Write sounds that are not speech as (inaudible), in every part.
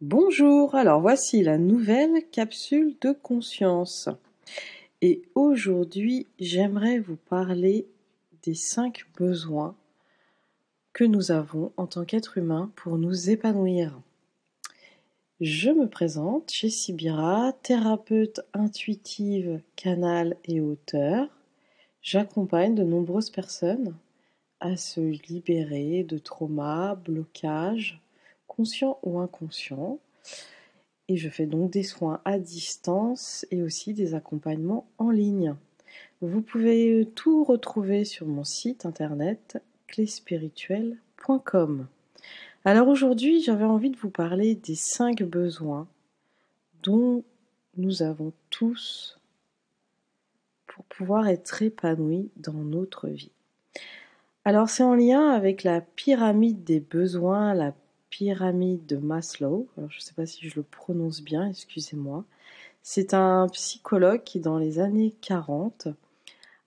Bonjour, alors voici la nouvelle capsule de conscience. Et aujourd'hui, j'aimerais vous parler des cinq besoins que nous avons en tant qu'être humain pour nous épanouir. Je me présente, Jessie Bira, thérapeute intuitive, canal et auteur. J'accompagne de nombreuses personnes à se libérer de traumas, blocages, conscients ou inconscients. Et je fais donc des soins à distance et aussi des accompagnements en ligne. Vous pouvez tout retrouver sur mon site internet cléspirituel.com. Alors aujourd'hui, j'avais envie de vous parler des cinq besoins dont nous avons tous pour pouvoir être épanouis dans notre vie. Alors c'est en lien avec la pyramide des besoins, la pyramide de Maslow. Alors, je ne sais pas si je le prononce bien, excusez-moi. C'est un psychologue qui, dans les années 40,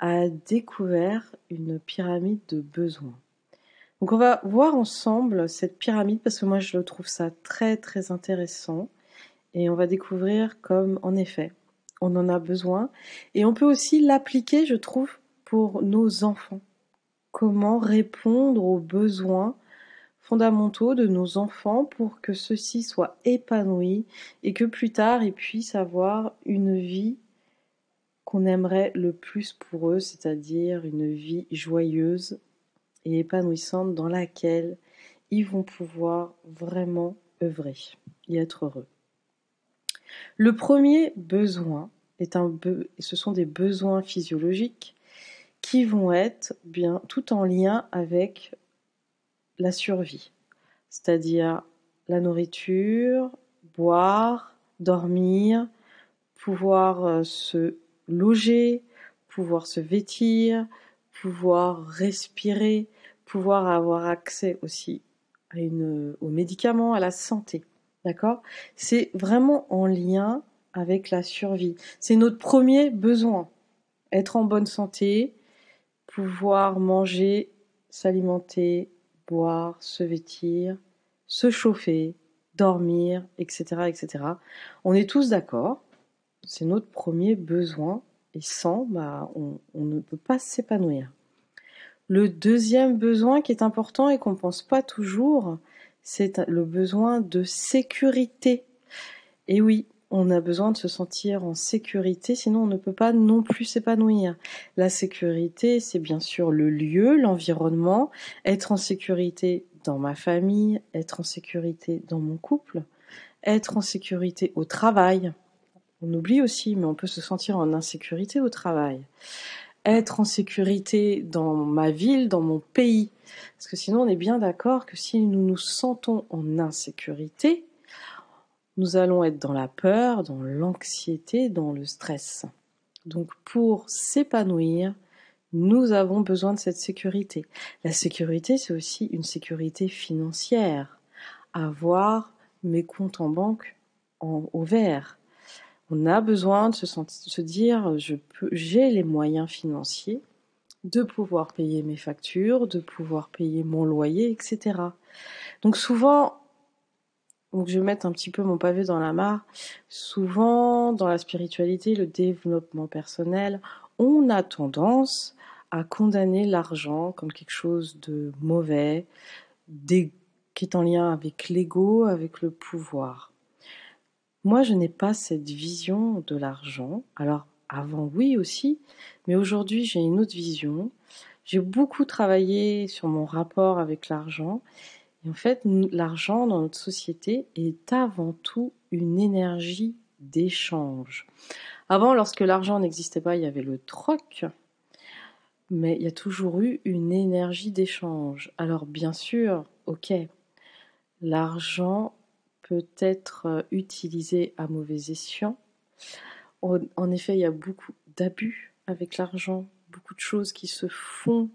a découvert une pyramide de besoins. Donc on va voir ensemble cette pyramide parce que moi je trouve ça très très intéressant et on va découvrir comme en effet on en a besoin et on peut aussi l'appliquer je trouve pour nos enfants comment répondre aux besoins fondamentaux de nos enfants pour que ceux-ci soient épanouis et que plus tard ils puissent avoir une vie qu'on aimerait le plus pour eux, c'est-à-dire une vie joyeuse et épanouissante dans laquelle ils vont pouvoir vraiment œuvrer et être heureux. Le premier besoin est un ce sont des besoins physiologiques qui vont être bien tout en lien avec la survie, c'est-à-dire la nourriture, boire, dormir, pouvoir euh, se loger, pouvoir se vêtir, pouvoir respirer, pouvoir avoir accès aussi à aux médicaments, à la santé. D'accord? C'est vraiment en lien avec la survie. C'est notre premier besoin. Être en bonne santé, pouvoir manger, s'alimenter, boire, se vêtir, se chauffer, dormir, etc., etc. On est tous d'accord, c'est notre premier besoin, et sans, bah, on, on ne peut pas s'épanouir. Le deuxième besoin qui est important et qu'on ne pense pas toujours, c'est le besoin de sécurité. Et oui, on a besoin de se sentir en sécurité, sinon on ne peut pas non plus s'épanouir. La sécurité, c'est bien sûr le lieu, l'environnement, être en sécurité dans ma famille, être en sécurité dans mon couple, être en sécurité au travail. On oublie aussi, mais on peut se sentir en insécurité au travail. Être en sécurité dans ma ville, dans mon pays. Parce que sinon, on est bien d'accord que si nous nous sentons en insécurité, nous allons être dans la peur, dans l'anxiété, dans le stress. Donc pour s'épanouir, nous avons besoin de cette sécurité. La sécurité, c'est aussi une sécurité financière. Avoir mes comptes en banque en, au vert. On a besoin de se, se dire, je peux, j'ai les moyens financiers de pouvoir payer mes factures, de pouvoir payer mon loyer, etc. Donc souvent, donc je vais mettre un petit peu mon pavé dans la mare. Souvent, dans la spiritualité, le développement personnel, on a tendance à condamner l'argent comme quelque chose de mauvais, qui est en lien avec l'ego, avec le pouvoir. Moi, je n'ai pas cette vision de l'argent. Alors, avant, oui aussi, mais aujourd'hui, j'ai une autre vision. J'ai beaucoup travaillé sur mon rapport avec l'argent et en fait, l'argent dans notre société est avant tout une énergie d'échange. Avant, lorsque l'argent n'existait pas, il y avait le troc, mais il y a toujours eu une énergie d'échange. Alors bien sûr, ok, l'argent peut être euh, utilisé à mauvais escient. En effet, il y a beaucoup d'abus avec l'argent, beaucoup de choses qui se font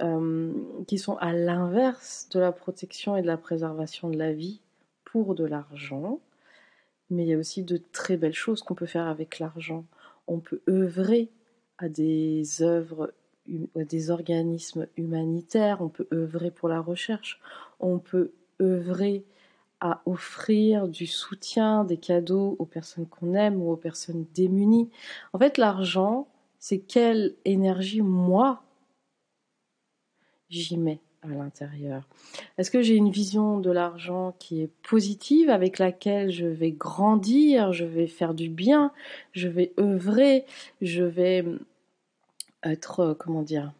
euh, qui sont à l'inverse de la protection et de la préservation de la vie pour de l'argent. Mais il y a aussi de très belles choses qu'on peut faire avec l'argent. On peut œuvrer à des œuvres, à des organismes humanitaires, on peut œuvrer pour la recherche, on peut œuvrer à offrir du soutien, des cadeaux aux personnes qu'on aime ou aux personnes démunies. En fait, l'argent, c'est quelle énergie moi j'y mets à l'intérieur. Est-ce que j'ai une vision de l'argent qui est positive, avec laquelle je vais grandir, je vais faire du bien, je vais œuvrer, je vais être, euh, comment dire,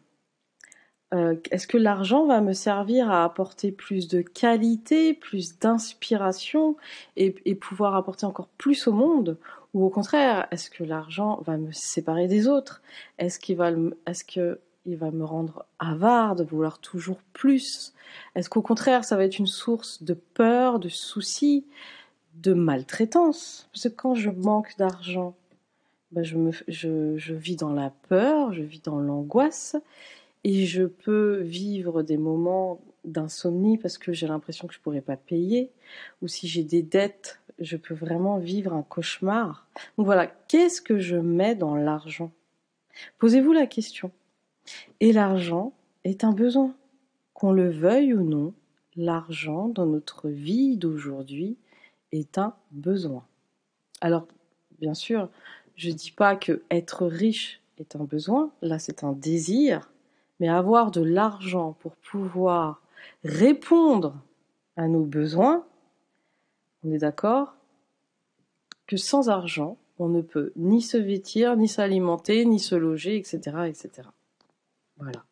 euh, est-ce que l'argent va me servir à apporter plus de qualité, plus d'inspiration et, pouvoir apporter encore plus au monde? Ou au contraire, est-ce que l'argent va me séparer des autres? Est-ce qu'il va, est-ce que il va me rendre avare de vouloir toujours plus Est-ce qu'au contraire, ça va être une source de peur, de soucis, de maltraitance? Parce que quand je manque d'argent, ben je, me, je, je vis dans la peur, je vis dans l'angoisse et je peux vivre des moments d'insomnie parce que j'ai l'impression que je pourrais pas payer ou si j'ai des dettes, je peux vraiment vivre un cauchemar. Donc voilà, qu'est-ce que je mets dans l'argent? Posez-vous la question. Et l'argent est un besoin. Qu'on le veuille ou non, l'argent dans notre vie d'aujourd'hui est un besoin. Alors, bien sûr, je ne dis pas que être riche est un besoin, là c'est un désir, mais avoir de l'argent pour pouvoir répondre à nos besoins, on est d'accord que sans argent, on ne peut ni se vêtir, ni s'alimenter, ni se loger, etc., etc. Voilà.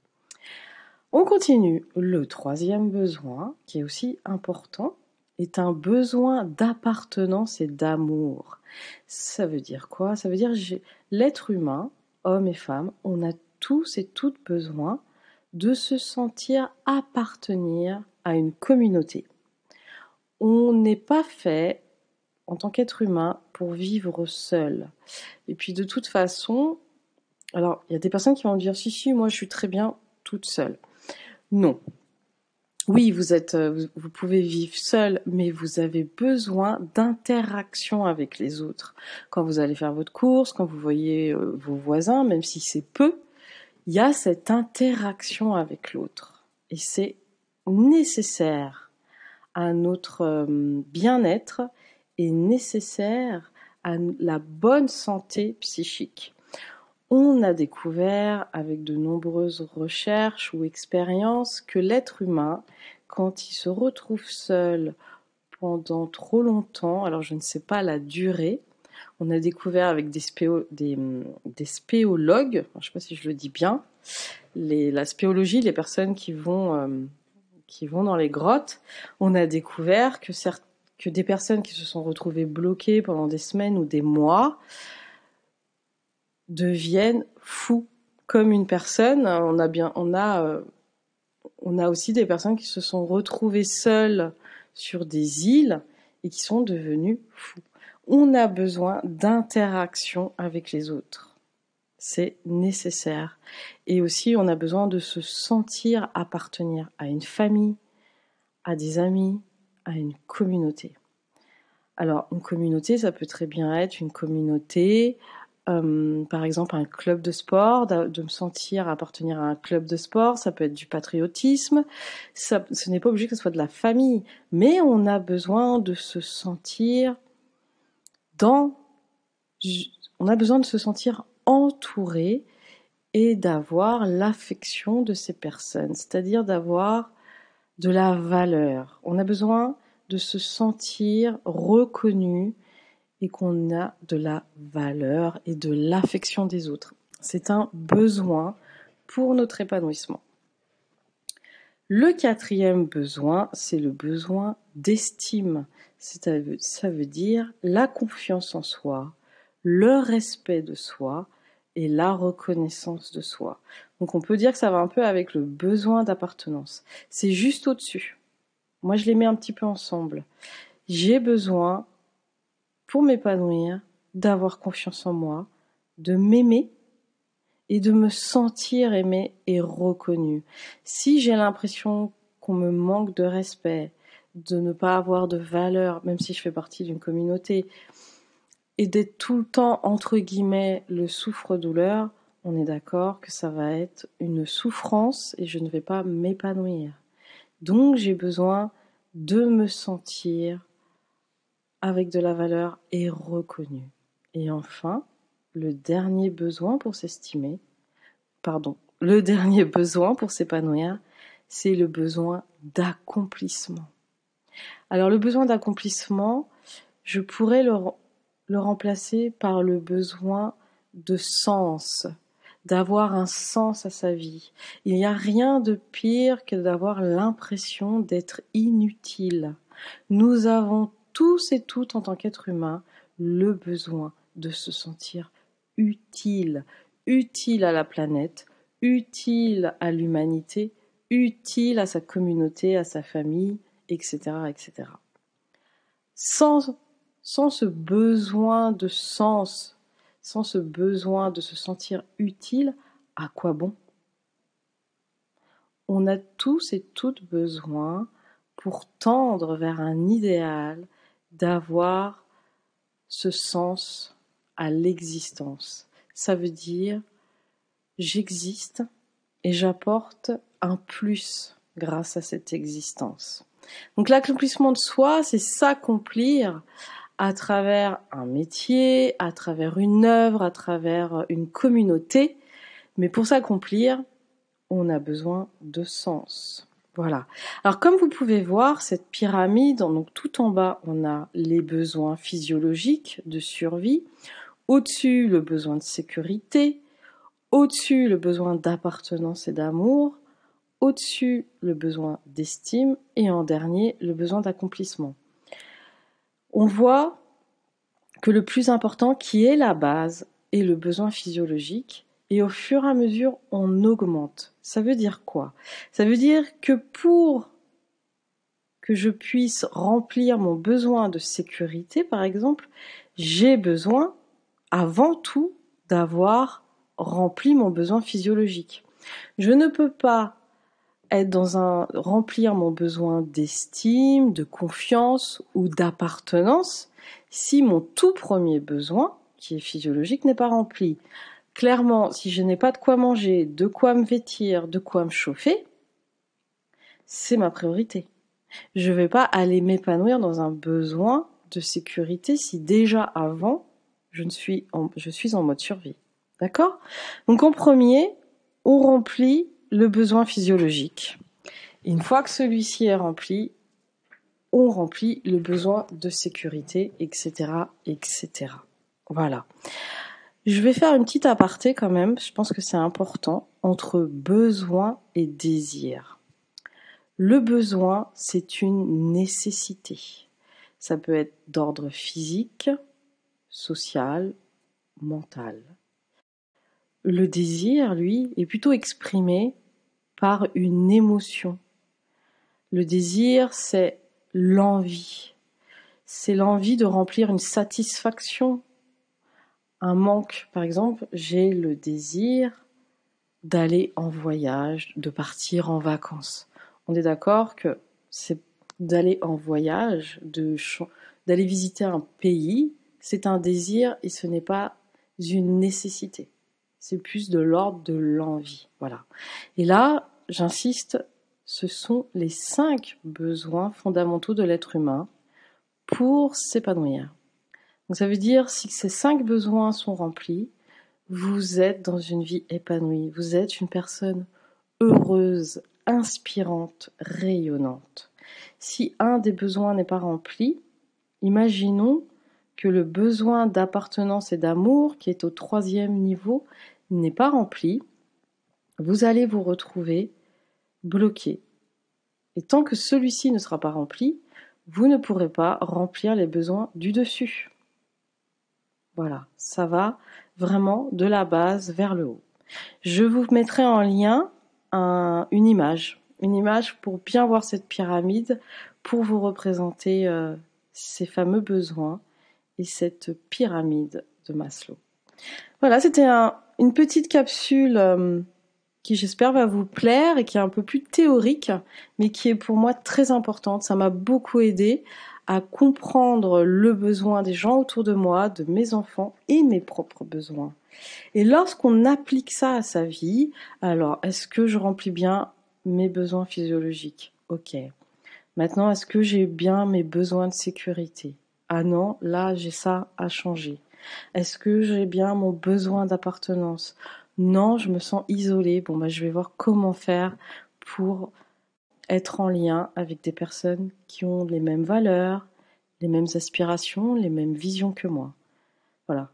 On continue. Le troisième besoin, qui est aussi important, est un besoin d'appartenance et d'amour. Ça veut dire quoi? Ça veut dire l'être humain, homme et femme, on a tous et toutes besoin de se sentir appartenir à une communauté. On n'est pas fait en tant qu'être humain pour vivre seul. Et puis de toute façon, alors il y a des personnes qui vont me dire si si moi je suis très bien toute seule. Non. Oui, vous êtes euh, vous pouvez vivre seul, mais vous avez besoin d'interaction avec les autres. Quand vous allez faire votre course, quand vous voyez euh, vos voisins, même si c'est peu, il y a cette interaction avec l'autre. Et c'est nécessaire à notre euh, bien-être et nécessaire à la bonne santé psychique. On a découvert avec de nombreuses recherches ou expériences que l'être humain, quand il se retrouve seul pendant trop longtemps, alors je ne sais pas la durée, on a découvert avec des, des, spéologues, je ne sais pas si je le dis bien, la spéologie, les personnes qui vont, euh, qui vont dans les grottes, on a découvert que, que des personnes qui se sont retrouvées bloquées pendant des semaines ou des mois deviennent fous comme une personne. On a bien, on a, euh, on a aussi des personnes qui se sont retrouvées seules sur des îles et qui sont devenues fous on a besoin d'interaction avec les autres. C'est nécessaire. Et aussi, on a besoin de se sentir appartenir à une famille, à des amis, à une communauté. Alors, une communauté, ça peut très bien être une communauté, euh, par exemple un club de sport, de, me sentir appartenir à un club de sport, ça peut être du patriotisme, ce n'est pas obligé que ce soit de la famille, mais on a besoin de se sentir dans, on a besoin de se sentir entouré et d'avoir l'affection de ces personnes, c'est-à-dire d'avoir de la valeur. On a besoin de se sentir reconnu et qu'on a de la valeur et de l'affection des autres. C'est un besoin pour notre épanouissement. Le quatrième besoin, c'est le besoin d'estime. Ça veut dire la confiance en soi, le respect de soi et la reconnaissance de soi. Donc on peut dire que ça va un peu avec le besoin d'appartenance. C'est juste au-dessus. Moi je les mets un petit peu ensemble. J'ai besoin, pour m'épanouir, d'avoir confiance en moi, de m'aimer et de me sentir aimé et reconnu. Si j'ai l'impression qu'on me manque de respect, de ne pas avoir de valeur, même si je fais partie d'une communauté, et d'être tout le temps, entre guillemets, le souffre-douleur, on est d'accord que ça va être une souffrance et je ne vais pas m'épanouir. Donc j'ai besoin de me sentir avec de la valeur et reconnu. Et enfin, le dernier besoin pour s'estimer, pardon, le (laughs) dernier besoin pour s'épanouir, c'est le besoin d'accomplissement. Alors le besoin d'accomplissement, je pourrais le, le, remplacer par le besoin de sens, d'avoir un sens à sa vie. Il n'y a rien de pire que d'avoir l'impression d'être inutile. Nous avons tous et toutes en tant qu'êtres humains le besoin de se sentir utile, utile à la planète, utile à l'humanité, utile à sa communauté, à sa famille, etc. etc. Sans ce besoin de sens, sans ce besoin de se sentir utile, à quoi bon? On a tous et toutes besoin, pour tendre vers un idéal, d'avoir ce sens à l'existence. Ça veut dire j'existe et j'apporte un plus grâce à cette existence. Donc l'accomplissement de soi, c'est s'accomplir à travers un métier, à travers une œuvre, à travers une communauté. Mais pour s'accomplir, on a besoin de sens. Voilà. Alors comme vous pouvez voir, cette pyramide, donc tout en bas, on a les besoins physiologiques de survie, au-dessus le besoin de sécurité, au-dessus le besoin d'appartenance et d'amour, au-dessus le besoin d'estime. Et en dernier le besoin d'accomplissement. On voit que le plus important qui est la base est le besoin physiologique et au fur et à mesure on augmente. Ça veut dire quoi? Ça veut dire que pour que je puisse remplir mon besoin de sécurité par exemple, j'ai besoin avant tout d'avoir rempli mon besoin physiologique. Je ne peux pas être dans un remplir mon besoin d'estime, de confiance ou d'appartenance si mon tout premier besoin, qui est physiologique, n'est pas rempli. Clairement, si je n'ai pas de quoi manger, de quoi me vêtir, de quoi me chauffer, c'est ma priorité. Je ne vais pas aller m'épanouir dans un besoin de sécurité si déjà avant je, suis, en, je suis en mode survie. D'accord? Donc en premier, on remplit le besoin physiologique. une fois que celui-ci est rempli, on remplit le besoin de sécurité, etc., etc. Voilà. Je vais faire une petite aparté quand même, je pense que c'est important, entre besoin et désir. Le besoin, c'est une nécessité. Ça peut être d'ordre physique, social, mental. Le désir, lui, est plutôt exprimé par une émotion. Le désir, c'est l'envie. C'est l'envie de remplir une satisfaction, un manque. Par exemple, j'ai le désir d'aller en voyage, de partir en vacances. On est d'accord que c'est d'aller en voyage, d'aller visiter un pays, c'est un désir et ce n'est pas une nécessité. C'est plus de l'ordre de l'envie. Voilà. Et là, j'insiste, ce sont les cinq besoins fondamentaux de l'être humain pour s'épanouir. Donc ça veut dire si ces cinq besoins sont remplis, vous êtes dans une vie épanouie, vous êtes une personne heureuse, inspirante, rayonnante. Si un des besoins n'est pas rempli, imaginons que le besoin d'appartenance et d'amour, qui est au troisième niveau, n'est pas rempli, vous allez vous retrouver bloqué. Et tant que celui-ci ne sera pas rempli, vous ne pourrez pas remplir les besoins du dessus. Voilà, ça va vraiment de la base vers le haut. Je vous mettrai en lien une image, une image pour bien voir cette pyramide, pour vous représenter euh, ces fameux besoins et cette pyramide de Maslow. Voilà, c'était une petite capsule euh, qui j'espère va vous plaire et qui est un peu plus théorique, mais qui est pour moi très importante. Ça m'a beaucoup aidé à comprendre le besoin des gens autour de moi, de mes enfants et mes propres besoins. Et lorsqu'on applique ça à sa vie, alors est-ce que je remplis bien mes besoins physiologiques? Ok. Maintenant, est-ce que j'ai bien mes besoins de sécurité? Ah non, là, j'ai ça à changer. Est-ce que j'ai bien mon besoin d'appartenance? Non, je me sens isolée. Bon, bah, je vais voir comment faire pour être en lien avec des personnes qui ont les mêmes valeurs, les mêmes aspirations, les mêmes visions que moi. Voilà.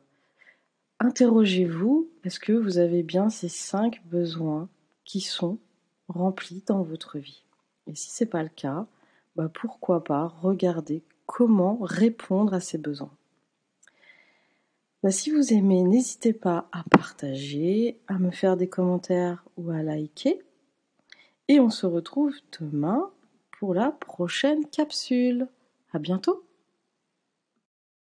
Interrogez-vous, est-ce que vous avez bien ces cinq besoins qui sont remplis dans votre vie? Et si ce n'est pas le cas, bah pourquoi pas regarder comment répondre à ces besoins? Bah si vous aimez, n'hésitez pas à partager, à me faire des commentaires ou à liker. Et on se retrouve demain pour la prochaine capsule. À bientôt!